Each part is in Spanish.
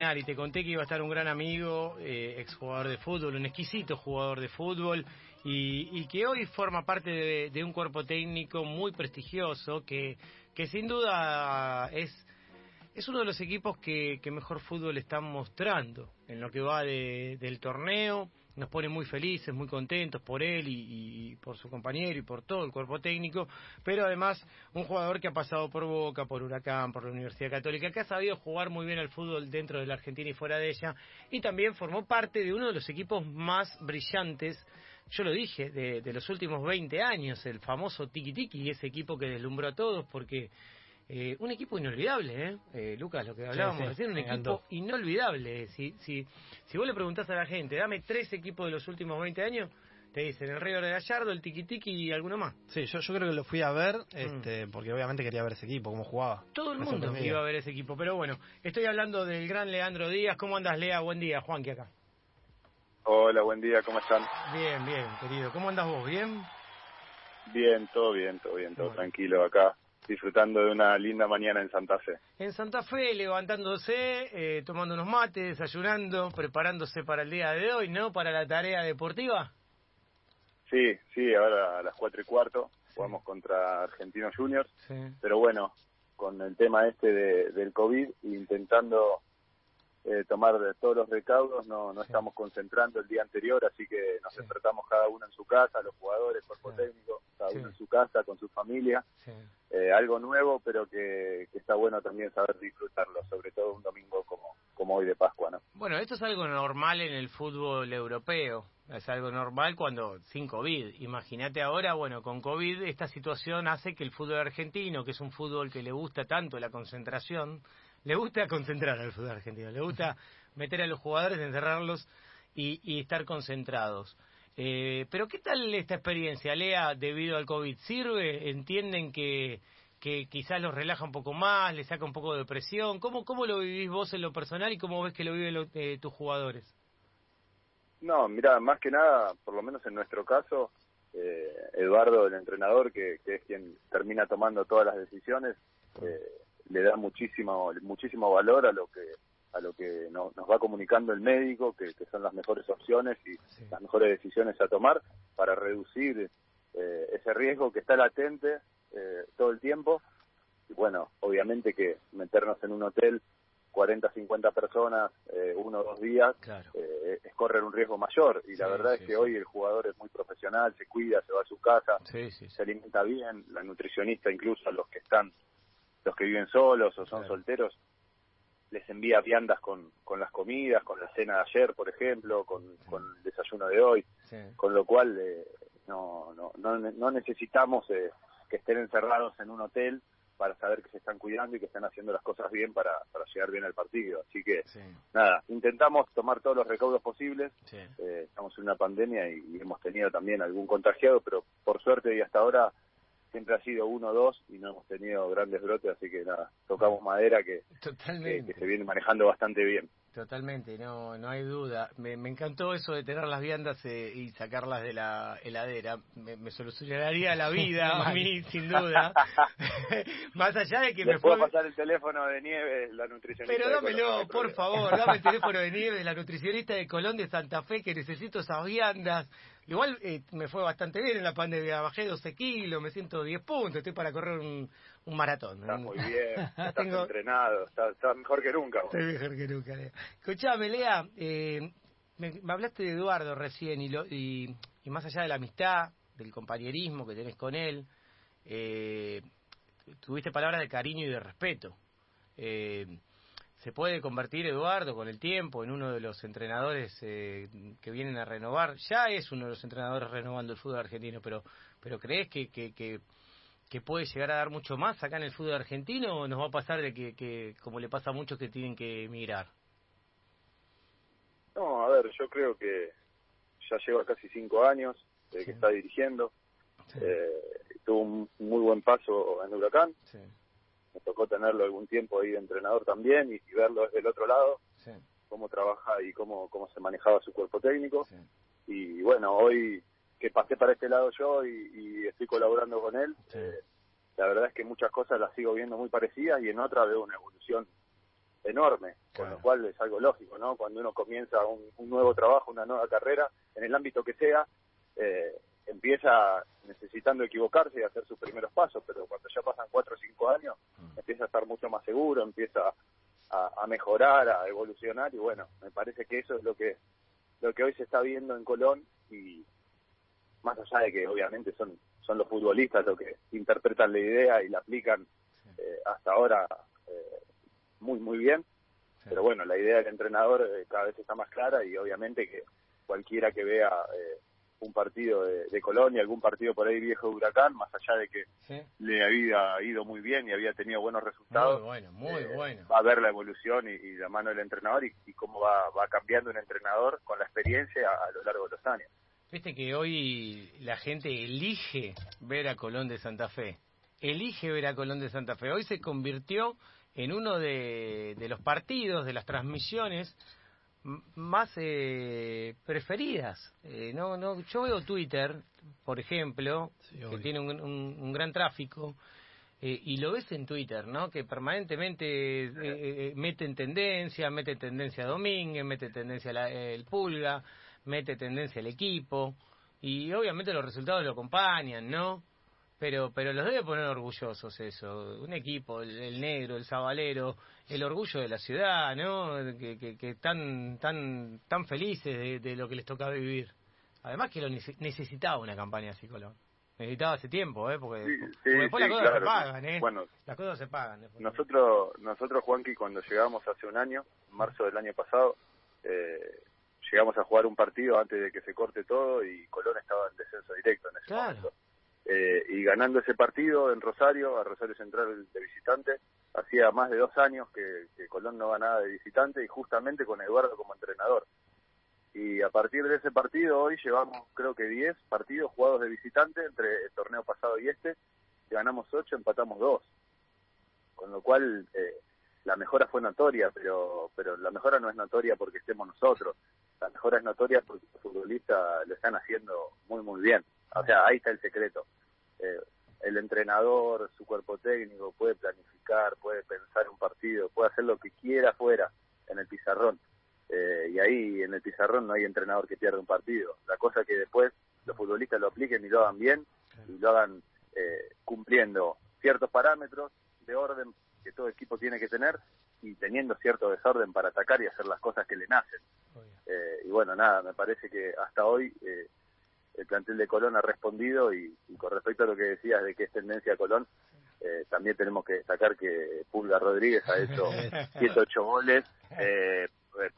y te conté que iba a estar un gran amigo, eh, exjugador de fútbol, un exquisito jugador de fútbol, y, que hoy forma parte de, un cuerpo técnico muy prestigioso, que, que sin duda es, es uno de los equipos que, que mejor fútbol están mostrando en lo que va del torneo nos pone muy felices, muy contentos por él y, por su compañero y por todo el cuerpo técnico, pero además un jugador que ha pasado por Boca, por Huracán, por la Universidad Católica, que ha sabido jugar muy bien al fútbol dentro de la Argentina y fuera de ella, y también formó parte de uno de los equipos más brillantes yo lo dije, de, los últimos 20 años, el famoso Tiki Tiki, ese equipo que deslumbró a todos porque eh, un equipo inolvidable, ¿eh? ¿eh? Lucas, lo que hablábamos recién, un equipo inolvidable. Si, si, si vos le preguntás a la gente, dame tres equipos de los últimos 20 años, te dicen el River de Gallardo, el Tiki Tiki y alguno más. Sí, yo, yo creo que lo fui a ver, mm. este, porque obviamente quería ver ese equipo, cómo jugaba. Todo el mundo iba a ver ese equipo, pero bueno, estoy hablando del gran Leandro Díaz. ¿Cómo andas, Lea? Buen día, Juan, que acá. Hola, buen día, ¿cómo están? Bien, bien, querido. ¿Cómo andas vos? ¿Bien? Bien, todo bien, todo bien, todo tranquilo acá disfrutando de una linda mañana en Santa Fe. En Santa Fe, levantándose, eh, tomando unos mates, desayunando, preparándose para el día de hoy, ¿no? Para la tarea deportiva. Sí, sí, ahora a las cuatro y cuarto jugamos contra Argentinos Juniors, pero bueno, con el tema este de, del COVID, intentando eh, tomar todos los recaudos, no, no estamos concentrando el día anterior, así que nos despertamos cada uno en su casa, los jugadores, cuerpo técnico, cada uno en su casa, con su familia. Eh, algo nuevo, pero que, está bueno también saber disfrutarlo, sobre todo un domingo como, como hoy de Pascua. ¿no? Bueno, esto es algo normal en el fútbol europeo, es algo normal cuando sin COVID. Imagínate ahora, bueno, con COVID esta situación hace que el fútbol argentino, que es un fútbol que le gusta tanto la concentración, le gusta concentrar al fútbol argentino, le gusta meter a los jugadores, encerrarlos y, y estar concentrados. Eh, pero ¿qué tal esta experiencia, Lea, debido al COVID? ¿Sirve? ¿Entienden que, que quizás los relaja un poco más, le saca un poco de presión? ¿Cómo, cómo lo vivís vos en lo personal y cómo ves que lo viven eh, tus jugadores? No, mira, más que nada, por lo menos en nuestro caso, eh, Eduardo, el entrenador, que, que, es quien termina tomando todas las decisiones, eh, le da muchísimo, muchísimo valor a lo que a lo que nos va comunicando el médico, que, son las mejores opciones y las mejores decisiones a tomar para reducir eh, ese riesgo que está latente eh, todo el tiempo. Y bueno, obviamente que meternos en un hotel 40, 50 personas, eh, uno o dos días, es correr un riesgo mayor. Y la verdad es que hoy el jugador es muy profesional, se cuida, se va a su casa, se alimenta bien, la nutricionista incluso los que están los que viven solos o son solteros, les envía viandas con, con las comidas, con la cena de ayer, por ejemplo, con, con el desayuno de hoy, con lo cual eh, no, no, no, no necesitamos eh, que estén encerrados en un hotel para saber que se están cuidando y que están haciendo las cosas bien para, para llegar bien al partido. Así que, nada, intentamos tomar todos los recaudos posibles. Eh, estamos en una pandemia y, y, hemos tenido también algún contagiado, pero por suerte y hasta ahora siempre ha sido uno o dos y no hemos tenido grandes brotes, así que nada, tocamos madera que, que, se viene manejando bastante bien. Totalmente, no no hay duda. Me, me encantó eso de tener las viandas eh, y sacarlas de la heladera. Me, solucionaría la vida a mí, sin duda. Más allá de que me puedo pasar el teléfono de nieve, la nutricionista. Pero dámelo, por favor, dame el teléfono de nieve de la nutricionista de Colón de Santa Fe, que necesito esas viandas. Igual eh, me fue bastante bien en la pandemia, bajé 12 kilos, me siento 10 puntos, estoy para correr un, un maratón. Está muy bien, estás entrenado, estás, mejor que nunca. Estoy mejor que nunca, Lea. Escuchame, Lea, eh, me, hablaste de Eduardo recién y, lo, y, más allá de la amistad, del compañerismo que tenés con él, eh, tuviste palabras de cariño y de respeto. Eh, se puede convertir Eduardo con el tiempo en uno de los entrenadores eh, que vienen a renovar. Ya es uno de los entrenadores renovando el fútbol argentino, pero, pero ¿crees que, que, que, puede llegar a dar mucho más acá en el fútbol argentino o nos va a pasar de que, que como le pasa a muchos que tienen que emigrar? No, a ver, yo creo que ya lleva casi cinco años que está dirigiendo. Eh, tuvo un muy buen paso en Huracán. Sí me tocó tenerlo algún tiempo ahí de entrenador también y, verlo desde el otro lado, cómo trabaja y cómo, cómo se manejaba su cuerpo técnico. Y bueno, hoy que pasé para este lado yo y, estoy colaborando con él, eh, la verdad es que muchas cosas las sigo viendo muy parecidas y en otras veo una evolución enorme, con lo cual es algo lógico, ¿no? Cuando uno comienza un, nuevo trabajo, una nueva carrera, en el ámbito que sea, eh, empieza necesitando equivocarse y hacer sus primeros pasos, pero cuando ya pasan cuatro o cinco años, mm. empieza a estar mucho más seguro, empieza a, mejorar, a evolucionar, y bueno, me parece que eso es lo que lo que hoy se está viendo en Colón y más allá de que obviamente son son los futbolistas los que interpretan la idea y la aplican eh, hasta ahora eh, muy muy bien pero bueno la idea del entrenador eh, cada vez está más clara y obviamente que cualquiera que vea un partido de, de Colonia, algún partido por ahí viejo de Huracán, más allá de que le había ido muy bien y había tenido buenos resultados. Muy bueno, muy bueno. Va a ver la evolución y, la mano del entrenador y, cómo va, va cambiando un entrenador con la experiencia a, lo largo de los años. Viste que hoy la gente elige ver a Colón de Santa Fe. Elige ver a Colón de Santa Fe. Hoy se convirtió en uno de, de los partidos, de las transmisiones más eh, preferidas. Eh, no, no, yo veo Twitter, por ejemplo, que tiene un, un, gran tráfico, eh, y lo ves en Twitter, ¿no? Que permanentemente eh, eh, mete en tendencia, mete tendencia a Domínguez, mete tendencia el Pulga, mete tendencia el equipo, y obviamente los resultados lo acompañan, ¿no? pero pero los debe poner orgullosos eso un equipo el, negro el sabalero el orgullo de la ciudad no que, que, están tan tan felices de, lo que les toca vivir. Además que lo necesitaba una campaña así Colón. Necesitaba hace tiempo eh porque, después las cosas se pagan eh bueno las cosas se pagan nosotros nosotros Juanqui cuando llegamos hace un año marzo del año pasado eh, llegamos a jugar un partido antes de que se corte todo y Colón estaba en descenso directo en ese claro. momento eh, y ganando ese partido en Rosario, a Rosario Central de visitante, hacía más de dos años que, Colón no ganaba de visitante y justamente con Eduardo como entrenador. Y a partir de ese partido hoy llevamos creo que 10 partidos jugados de visitante entre el torneo pasado y este, ganamos 8, empatamos 2. Con lo cual eh, la mejora fue notoria, pero pero la mejora no es notoria porque estemos nosotros, la mejora es notoria porque los futbolistas lo están haciendo muy muy bien. O sea, ahí está el secreto. Eh, el entrenador, su cuerpo técnico puede planificar, puede pensar un partido, puede hacer lo que quiera fuera en el pizarrón. Eh, y ahí en el pizarrón no hay entrenador que pierda un partido. La cosa que después los futbolistas lo apliquen y lo hagan bien y lo hagan eh, cumpliendo ciertos parámetros de orden que todo equipo tiene que tener y teniendo cierto desorden para atacar y hacer las cosas que le nacen. y bueno, nada, me parece que hasta hoy el plantel de Colón ha respondido y, con respecto a lo que decías de que es tendencia a Colón, eh, también tenemos que destacar que Pulga Rodríguez ha hecho 108 goles.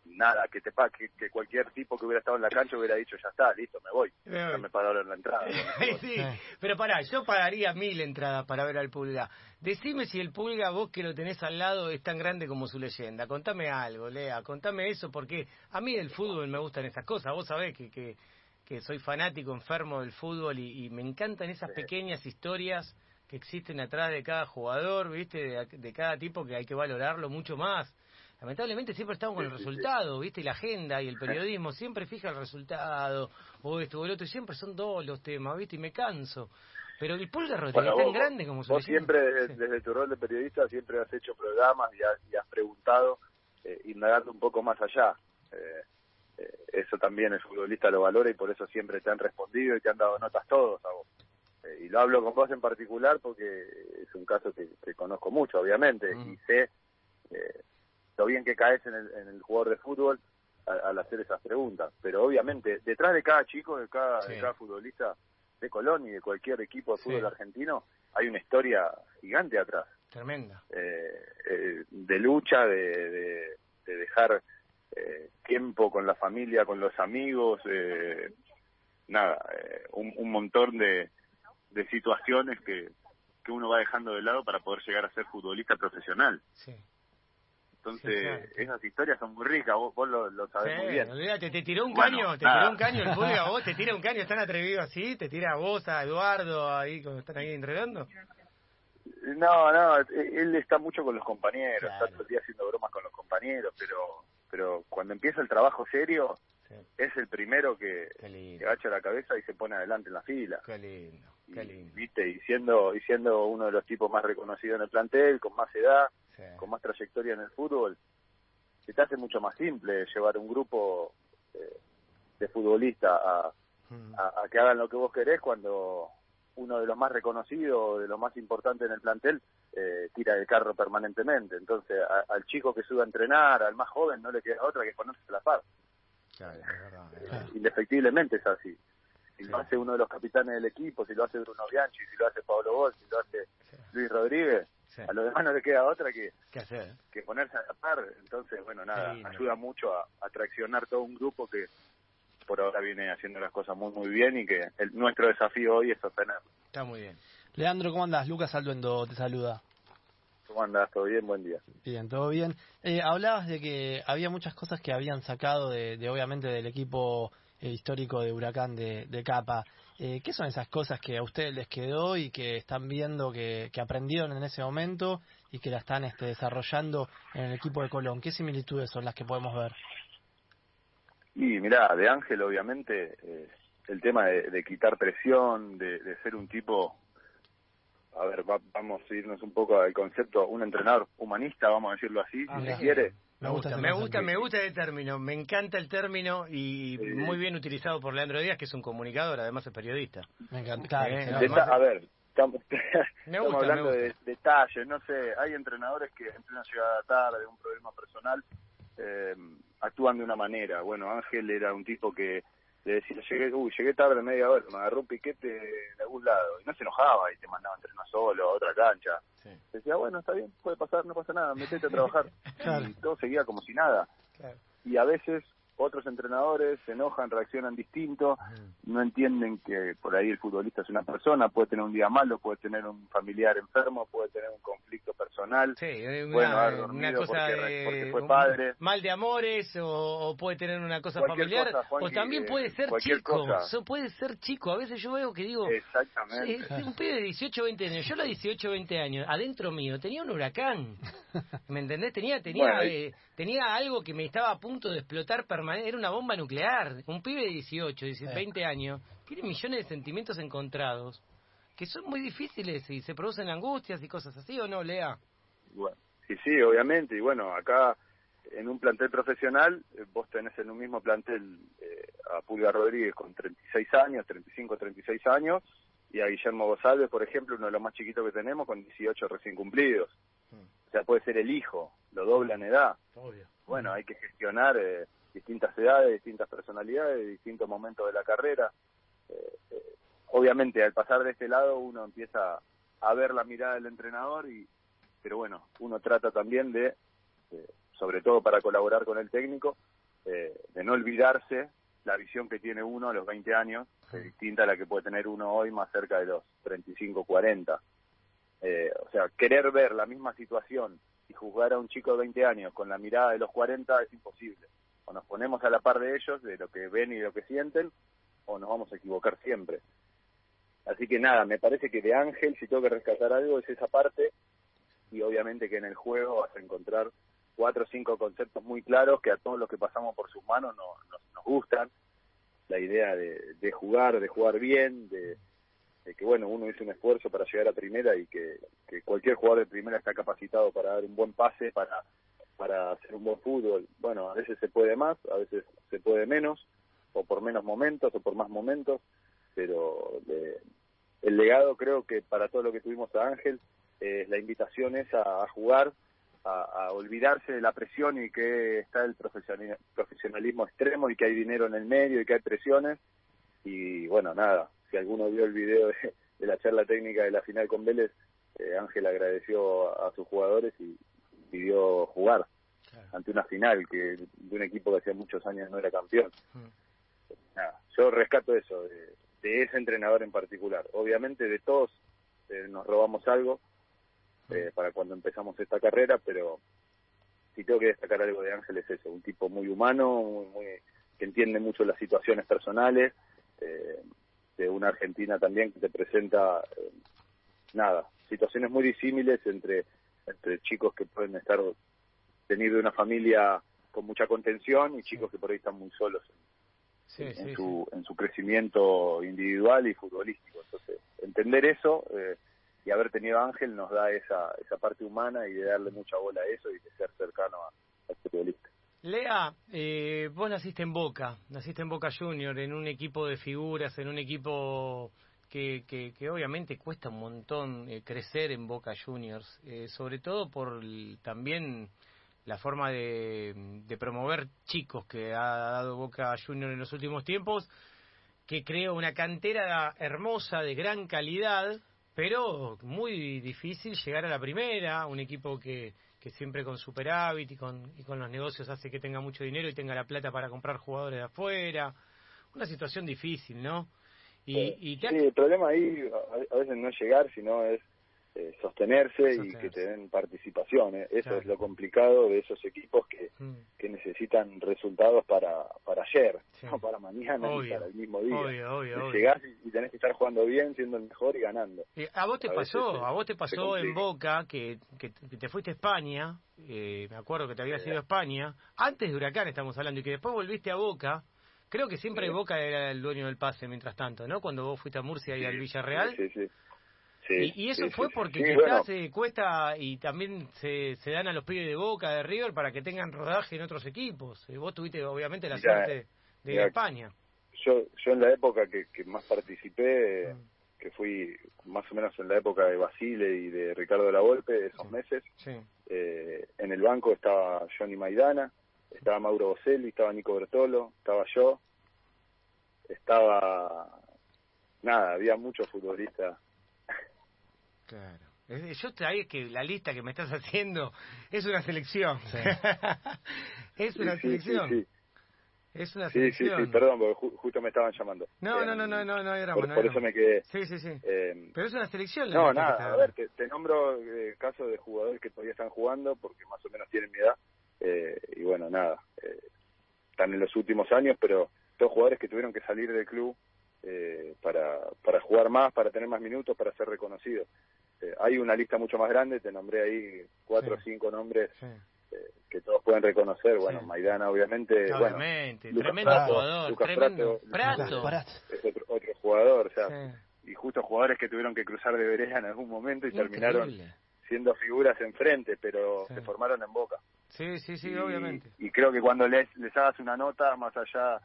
Nada, que te que, que cualquier tipo que hubiera estado en la cancha hubiera dicho, ya está, listo, me voy. Ya me pagaron la entrada. sí, pero pará, yo pagaría mil entradas para ver al Pulga. Decime si el Pulga, vos que lo tenés al lado, es tan grande como su leyenda. Contame algo, Lea, contame eso, porque a mí del fútbol me gustan esas cosas. Vos sabés que, que que soy fanático, enfermo del fútbol y, me encantan esas pequeñas historias que existen atrás de cada jugador, ¿viste? De, cada tipo que hay que valorarlo mucho más. Lamentablemente siempre estamos con el resultado, ¿viste? Y la agenda y el periodismo siempre fija el resultado, o esto o el otro, y siempre son dos los temas, ¿viste? Y me canso. Pero el Pulga Rodríguez es tan grande como Vos siempre, desde, tu rol de periodista, siempre has hecho programas y, has, preguntado, eh, indagando un poco más allá. Eh, eh, eso también el futbolista lo valora y por eso siempre te han respondido y te han dado notas todos a vos. Eh, y lo hablo con vos en particular porque es un caso que, conozco mucho, obviamente, mm. y sé eh, lo bien que caes en el, jugador de fútbol al, hacer esas preguntas. Pero obviamente, detrás de cada chico, de cada, cada futbolista de Colón y de cualquier equipo de fútbol argentino, hay una historia gigante atrás. Tremenda. de lucha, de, de dejar eh, tiempo con la familia, con los amigos, eh, nada, eh, un, montón de, de situaciones que, que uno va dejando de lado para poder llegar a ser futbolista profesional. Sí. Entonces, esas historias son muy ricas, vos, vos lo, lo sabés muy bien. te, te tiró un caño, te tiró un caño el público a vos, te tira un caño, están atrevidos así, te tira a vos, a Eduardo, ahí cuando están ahí enredando. No, no, él está mucho con los compañeros, está todo el día haciendo bromas con los compañeros, pero pero cuando empieza el trabajo serio, es el primero que, que, agacha la cabeza y se pone adelante en la fila. Qué lindo, qué lindo. ¿viste? Y, siendo, y siendo uno de los tipos más reconocidos en el plantel, con más edad, con más trayectoria en el fútbol, se te hace mucho más simple llevar un grupo eh, de futbolistas a, Mm. a, a que hagan lo que vos querés cuando uno de los más reconocidos, de los más importantes en el plantel, eh, tira el carro permanentemente. Entonces, a- al chico que sube a entrenar, al más joven, no le queda otra que ponerse a la par. Claro, es verdad, es Eh. Indefectiblemente es así. Si lo hace uno de los capitanes del equipo, si lo hace Bruno Bianchi, si lo hace Pablo Gol, si lo hace Sí. Luis Rodríguez, Sí. a los demás no le queda otra que, que ponerse a la par. Entonces, bueno, nada, ayuda mucho a, a traccionar todo un grupo que por ahora viene haciendo las cosas muy, muy bien y que el, nuestro desafío hoy es sostenerlo. Está muy bien. Leandro, ¿cómo andás? Lucas Alduendo te saluda. ¿Cómo andás? ¿Todo bien? Buen día. Bien, todo bien. Eh, hablabas de que había muchas cosas que habían sacado de, de, obviamente, del equipo eh, histórico de Huracán de, de Capa. Eh, ¿Qué son esas cosas que a ustedes les quedó y que están viendo que, que aprendieron en ese momento y que la están este, desarrollando en el equipo de Colón? ¿Qué similitudes son las que podemos ver? Y mirá, de Ángel obviamente eh, el tema de, de quitar presión, de, de ser un tipo, a ver, va- vamos a irnos un poco al concepto, un entrenador humanista, vamos a decirlo así, Ah, si mira. se quiere. Me gusta, me gusta, me gusta el término, me encanta el término y muy bien utilizado por Leandro Díaz, que es un comunicador, además es periodista. Me encanta. Eh, a ver, estamos, Me estamos gusta, hablando me de detalles, no sé, hay entrenadores que en una llegada tarde, un problema personal, eh, actúan de una manera. Bueno, Ángel era un tipo que le decía, llegué, uy, llegué tarde media hora, me agarró un piquete de algún lado, y no se enojaba y te mandaba a entrenar solo a otra cancha. Sí. Decía, bueno, está bien, puede pasar, no pasa nada, metete a trabajar. Claro. Y todo seguía como si nada. Claro. Y a veces otros entrenadores se enojan, reaccionan distinto, no entienden que por ahí el futbolista es una persona, puede tener un día malo, puede tener un familiar enfermo, puede tener un conflicto personal. Sí, eh, una, Bueno, haber una cosa porque- de porque fue padre. mal de amores o, o puede tener una cosa Cualquier familiar cosa, o también eh, puede ser cualquier chico, cosa. puede ser chico. A veces yo veo que digo, Exactamente. Un pibe de 18, 20 años. Yo a los 18, 20 años, adentro mío, tenía un huracán. ¿Me entendés? Tenía tenía Bueno, eh, tenía algo que me estaba a punto de explotar Era una bomba nuclear. Un pibe de 18, 17, 20 años tiene millones de sentimientos encontrados que son muy difíciles y se producen angustias y cosas así, ¿o no, Lea? Bueno, sí, sí, obviamente. Y bueno, acá en un plantel profesional, eh, vos tenés en un mismo plantel eh, a Pulga Rodríguez con 36 años, 35, 36 años, y a Guillermo González, por ejemplo, uno de los más chiquitos que tenemos, con 18 recién cumplidos. O sea, puede ser el hijo, lo dobla en edad. Obvio. Bueno, hay que gestionar eh, distintas edades, distintas personalidades, distintos momentos de la carrera. Eh, eh, obviamente, al pasar de este lado, uno empieza a ver la mirada del entrenador, y pero bueno, uno trata también de, eh, sobre todo para colaborar con el técnico, eh, de no olvidarse la visión que tiene uno a los 20 años, que es distinta a la que puede tener uno hoy más cerca de los 35, 40. Eh, o sea, querer ver la misma situación y juzgar a un chico de 20 años con la mirada de los 40 es imposible. O nos ponemos a la par de ellos, de lo que ven y de lo que sienten, o nos vamos a equivocar siempre. Así que nada, me parece que de Ángel, si tengo que rescatar algo, es esa parte, y obviamente que en el juego vas a encontrar cuatro o cinco conceptos muy claros que a todos los que pasamos por sus manos no- nos, nos gustan. La idea de, de jugar, de jugar bien, de, de que bueno, uno hizo un esfuerzo para llegar a primera y que, que cualquier jugador de primera está capacitado para dar un buen pase, para, para hacer un buen fútbol. Bueno, a veces se puede más, a veces se puede menos, o por menos momentos, o por más momentos, pero de- el legado creo que para todo lo que tuvimos a Ángel, eh, la invitación es a, jugar, a, a olvidarse de la presión y que está el profesionali- profesionalismo extremo y que hay dinero en el medio y que hay presiones. Y bueno, nada, si alguno vio el video de, la charla técnica de la final con Vélez, eh, Ángel agradeció a sus jugadores y pidió jugar ante una final que de un equipo que hacía muchos años no era campeón. Nada, yo rescato eso, de, de ese entrenador en particular. Obviamente de todos eh, nos robamos algo eh, para cuando empezamos esta carrera, pero si tengo que destacar algo de Ángel es eso, un tipo muy humano, muy, muy- que entiende mucho las situaciones personales, eh, de una Argentina también que te presenta, eh, nada, situaciones muy disímiles entre, entre chicos que pueden estar venir de una familia con mucha contención y chicos que por ahí están muy solos Sí, en, sí, su, en su crecimiento individual y futbolístico. Entonces, entender eso eh, y haber tenido a Ángel nos da esa, esa parte humana y de darle mucha bola a eso y de ser cercano a- al futbolista. Lea, eh, vos naciste en Boca, naciste en Boca Junior, en un equipo de figuras, en un equipo que, que, obviamente cuesta un montón eh, crecer en Boca Juniors, eh, sobre todo por también la forma de, de, promover chicos que ha dado Boca Junior en los últimos tiempos, que creó una cantera hermosa, de gran calidad, pero muy difícil llegar a la primera, un equipo que, que siempre con superávit y con, y con los negocios hace que tenga mucho dinero y tenga la plata para comprar jugadores de afuera. Una situación difícil, ¿no? Y, Sí, el problema ahí a, veces no es llegar, sino es eh, sostenerse, y que te den participación. ¿eh? Eso es lo complicado de esos equipos que, mm. que necesitan resultados para, para ayer, no para mañana ni para el mismo día. Obvio, Llegás y, tenés que estar jugando bien, siendo el mejor y ganando. ¿A vos te pasó? ¿A vos te pasó en Boca que, que, te fuiste a España? Eh, me acuerdo que te habías ido a España. Antes de Huracán estamos hablando y que después volviste a Boca Creo que siempre Boca era el dueño del pase mientras tanto, ¿no? Cuando vos fuiste a Murcia y al Villarreal. Sí, sí. Y, eso fue porque quizás se cuesta y también se, se dan a los pibes de Boca, de River, para que tengan rodaje en otros equipos. Eh, vos tuviste obviamente la suerte de España. Yo, yo en la época que, que más participé, mm. que fui más o menos en la época de Basile y de Ricardo de la Volpe, esos meses, eh, en el banco estaba Johnny Maidana, estaba Mauro Boselli, estaba Nico Bertolo, estaba yo, estaba nada, había muchos futbolistas. Claro. Yo te que la lista que me estás haciendo es una selección. es una selección. Sí, es una selección. Sí, sí, perdón, porque justo me estaban llamando. No, no, no, no, no, no era Por, por eso me quedé. Sí, sí, sí. Eh, Pero es una selección. no, nada, a ver, te, te nombro eh, casos de jugadores que todavía están jugando porque más o menos tienen mi edad. Eh, y bueno, nada, eh, están en los últimos años, pero todos jugadores que tuvieron que salir del club eh, para, para jugar más, para tener más minutos, para ser reconocidos. hay una lista mucho más grande, te nombré ahí cuatro o cinco nombres que todos pueden reconocer. Bueno, Maidana, obviamente. Obviamente, tremendo jugador, tremendo. Prato. Es otro, otro jugador, o sea, y justo jugadores que tuvieron que cruzar de vereda en algún momento y terminaron siendo figuras enfrente, pero se formaron en Boca. Sí, sí, sí, obviamente. Y creo que cuando les, les hagas una nota, más allá,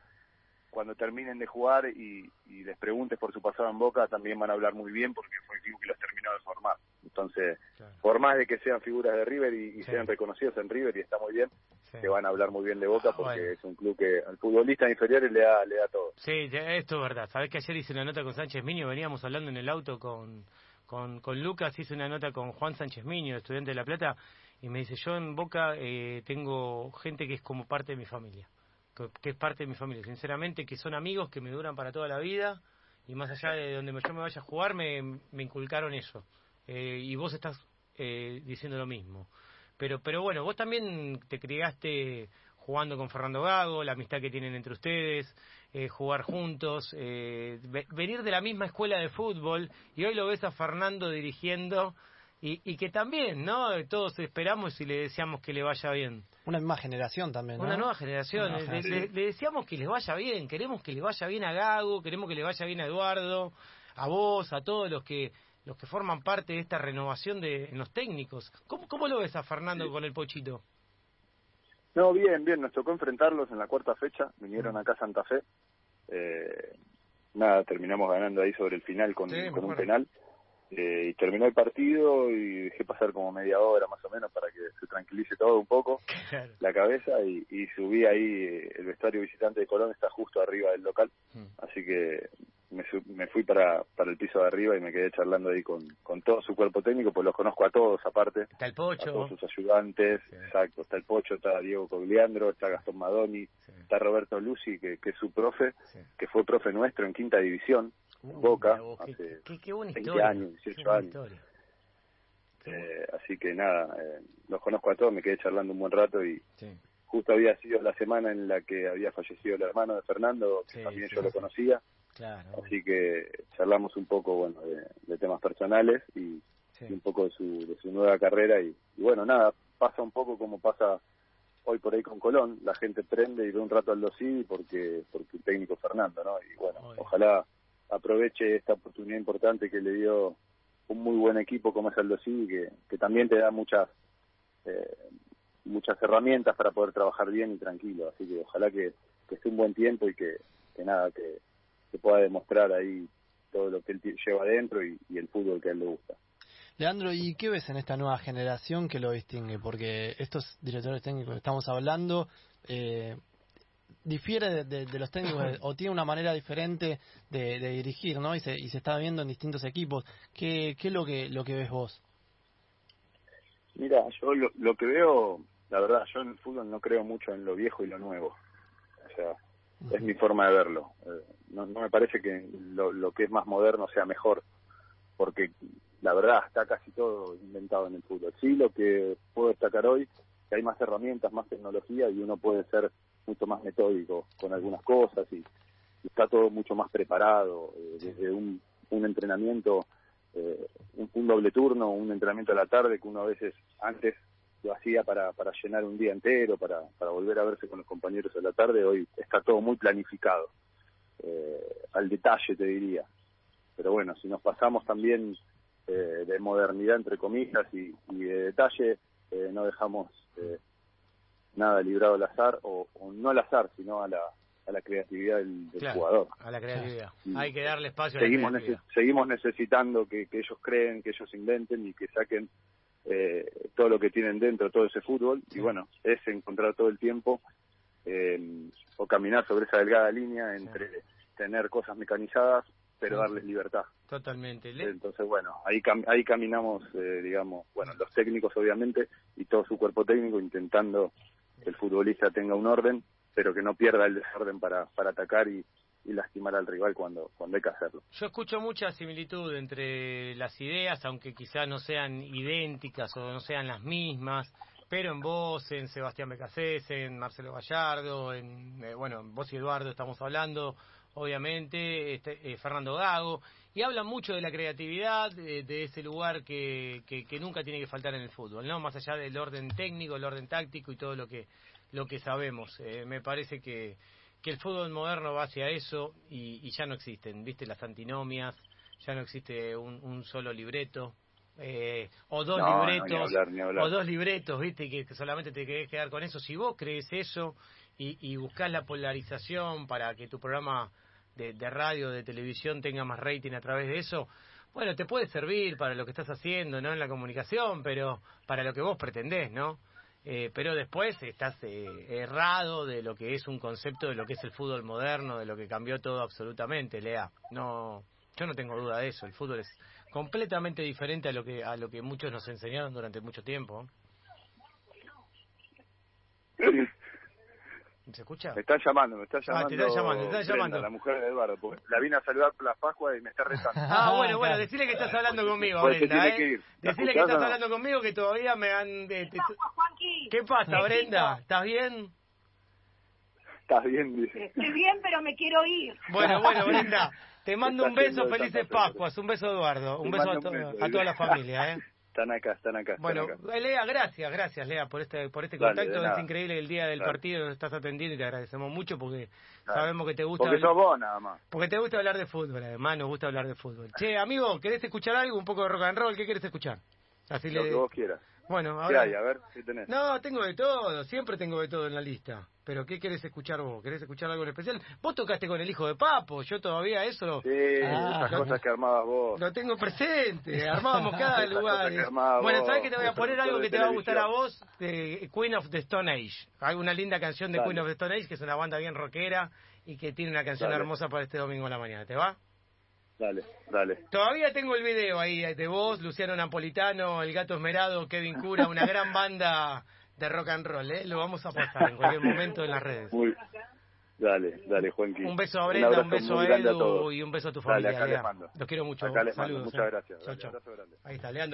cuando terminen de jugar y, les preguntes por su pasado en Boca, también van a hablar muy bien porque fue el club que los terminó de formar. Entonces, por más de que sean figuras de River y, sean reconocidos en River y está muy bien, se van a hablar muy bien de Boca porque es un club que al futbolista inferior le da, le da todo. Sí, esto es verdad. Sabés que ayer hice una nota con Sánchez Miño, veníamos hablando en el auto con, con, con Lucas, hice una nota con Juan Sánchez Miño, estudiante de La Plata, y me dice, yo en Boca eh, tengo gente que es como parte de mi familia, que, es parte de mi familia, sinceramente, que son amigos que me duran para toda la vida y más allá de donde yo me vaya a jugar me, me inculcaron eso. Eh, y vos estás eh, diciendo lo mismo. Pero, pero bueno, vos también te criaste jugando con Fernando Gago, la amistad que tienen entre ustedes, jugar juntos, venir de la misma escuela de fútbol y hoy lo ves a Fernando dirigiendo y, y que también, ¿no? Todos esperamos y le deseamos que le vaya bien. Una misma generación también, ¿no? Una nueva generación. le, deseamos que les vaya bien, queremos que le vaya bien a Gago, queremos que le vaya bien a Eduardo, a vos, a todos los que los que forman parte de esta renovación de en los técnicos. ¿Cómo, cómo lo ves a Fernando con el Pochito? No, bien, bien. Nos tocó enfrentarlos en la cuarta fecha. Vinieron acá a Santa Fe. Eh, nada, terminamos ganando ahí sobre el final con, con un penal. Eh, y terminó el partido y dejé pasar como media hora más o menos para que se tranquilice todo un poco la cabeza y, subí ahí el vestuario visitante de Colón está justo arriba del local. Mm. así que me, me fui para, para el piso de arriba y me quedé charlando ahí con, con todo su cuerpo técnico pues los conozco a todos aparte. Está el Pocho. A todos sus ayudantes exacto. Está el Pocho está Diego Cogliandro está Gastón Madoni está Roberto Lucy que, que es su profe que fue profe nuestro en quinta división Boca hace qué, 20 años, 18 años. Eh, así que nada, eh, los conozco a todos, me quedé charlando un buen rato y justo había sido la semana en la que había fallecido el hermano de Fernando, que también yo lo conocía. Así que charlamos un poco bueno de, temas personales y, un poco de su, de su nueva carrera y, bueno, nada, pasa un poco como pasa hoy por ahí con Colón, la gente prende y ve un rato al Dosí porque porque el técnico Fernando, ¿no? Y bueno, ojalá aproveche esta oportunidad importante que le dio un muy buen equipo como es Aldo que, que también te da muchas eh, muchas herramientas para poder trabajar bien y tranquilo. Así que ojalá que, que esté un buen tiempo y que, que nada, que, que pueda demostrar ahí todo lo que él lleva adentro y, y el fútbol que a él le gusta. Leandro, ¿y qué ves en esta nueva generación que lo distingue? Porque estos directores técnicos que estamos hablando eh, difiere de, de, los técnicos o tiene una manera diferente de, de dirigir, ¿no? Y se, y se está viendo en distintos equipos. ¿Qué, qué es lo que, lo que ves vos? Mira, yo lo, lo que veo, la verdad, yo en el fútbol no creo mucho en lo viejo y lo nuevo. O sea, es mi forma de verlo. Eh, no, no me parece que lo, lo que es más moderno sea mejor, porque la verdad está casi todo inventado en el fútbol. Sí, lo que puedo destacar hoy, que hay más herramientas, más tecnología y uno puede ser mucho más metódico con algunas cosas y, y está todo mucho más preparado, eh, desde un, un entrenamiento, eh, un, un, doble turno, un entrenamiento a la tarde que uno a veces antes lo hacía para, para llenar un día entero, para, para volver a verse con los compañeros a la tarde, hoy está todo muy planificado, eh, al detalle te diría. Pero bueno, si nos pasamos también eh, de modernidad, entre comillas, y, y de detalle, eh, no dejamos eh, nada librado al azar, o, o, no al azar, sino a la, a la creatividad del, del claro, jugador. A la creatividad. Hay que darle espacio seguimos a la creatividad. Neces seguimos necesitando que, que, ellos creen, que ellos inventen y que saquen eh, todo lo que tienen dentro, todo ese fútbol. Sí. Y bueno, es encontrar todo el tiempo eh, o caminar sobre esa delgada línea entre sí. tener cosas mecanizadas pero darles libertad. Totalmente. Entonces, bueno, ahí cam ahí caminamos, eh, digamos, bueno, los técnicos obviamente y todo su cuerpo técnico intentando que el futbolista tenga un orden, pero que no pierda el desorden para, para atacar y, y lastimar al rival cuando, cuando hay que hacerlo. Yo escucho mucha similitud entre las ideas, aunque quizás no sean idénticas o no sean las mismas, pero en vos, en Sebastián Becasés, en Marcelo Gallardo, en, eh, bueno, en vos y Eduardo estamos hablando, obviamente, este, eh, Fernando Gago, y hablan mucho de la creatividad, de, de ese lugar que, que, que, nunca tiene que faltar en el fútbol, ¿no? Más allá del orden técnico, el orden táctico y todo lo que, lo que sabemos. Eh, me parece que, que el fútbol moderno va hacia eso y, y ya no existen, ¿viste? Las antinomias, ya no existe un, un solo libreto. Eh, o dos no, libretos no, ni hablar, ni hablar. o dos libretos viste que, que solamente te querés quedar con eso si vos crees eso y, y buscás la polarización para que tu programa de, de radio, de televisión tenga más rating a través de eso, bueno, te puede servir para lo que estás haciendo, ¿no? En la comunicación, pero para lo que vos pretendés, ¿no? Eh, pero después estás eh, errado de lo que es un concepto de lo que es el fútbol moderno, de lo que cambió todo absolutamente, Lea. No, yo no tengo duda de eso. El fútbol es completamente diferente a lo que a lo que muchos nos enseñaron durante mucho tiempo. ¿Se escucha? Me están llamando, me está llamando. Ah, te están llamando, te están llamando. La mujer de Eduardo, porque la vine a saludar por la Pascua y me está rezando. Ah, bueno, bueno, decirle que estás hablando conmigo, Pues Brenda, ¿eh? que ir. ¿La Decirle que estás no? hablando conmigo que todavía me han... de- te- Juanqui. ¿Qué pasa. Brenda? ¿Estás bien? Estás bien, dice. Estoy bien, pero me quiero ir. Bueno, bueno, Brenda, te mando un beso, felices. Pascuas, un beso Eduardo, un beso a, to- un beso, a toda la familia, ¿eh? Están acá, están acá. están Bueno, acá. Lea, gracias, gracias Lea por este por este Dale, contacto. Es increíble el día del Dale. partido nos estás atendiendo y te agradecemos mucho porque Dale. sabemos que te gusta Porque sos vos nada más. porque te gusta hablar de fútbol, además nos gusta hablar de fútbol. Che, amigo, ¿querés escuchar algo? Un poco de rock and roll, ¿qué querés escuchar? Así Lo le que vos quieras. Bueno, ¿Qué ahora hay? A ver, ¿qué tenés? No, tengo de todo, siempre tengo de todo en la lista. Pero ¿qué querés escuchar vos? ¿Querés escuchar algo en especial? Vos tocaste con el hijo de Papo, yo todavía eso Sí, Ah, esas lo- cosas que armabas vos. lo tengo presente, armábamos cada lugar. armabas Bueno, ¿sabes que te voy a poner algo que te va a gustar a vos? De Queen of the Stone Age. Hay una linda canción de Dale. Queen of the Stone Age, que es una banda bien rockera y que tiene una canción Dale. hermosa para este domingo en la mañana. ¿Te va? Dale, dale. Todavía tengo el video ahí de vos, Luciano Napolitano, El Gato Esmerado, Kevin Cura, una gran banda de rock and roll, ¿eh? Lo vamos a pasar en cualquier momento en las redes. Muy... Dale, dale, Juanqui. Un beso a Brenda, un, beso a Edu y un beso a tu Dale, familia. acá les Lea. mando. Los quiero mucho. Acá les mando. Saludos. Muchas eh. gracias. Chau, chau. abrazo grande. Ahí está, Leandro.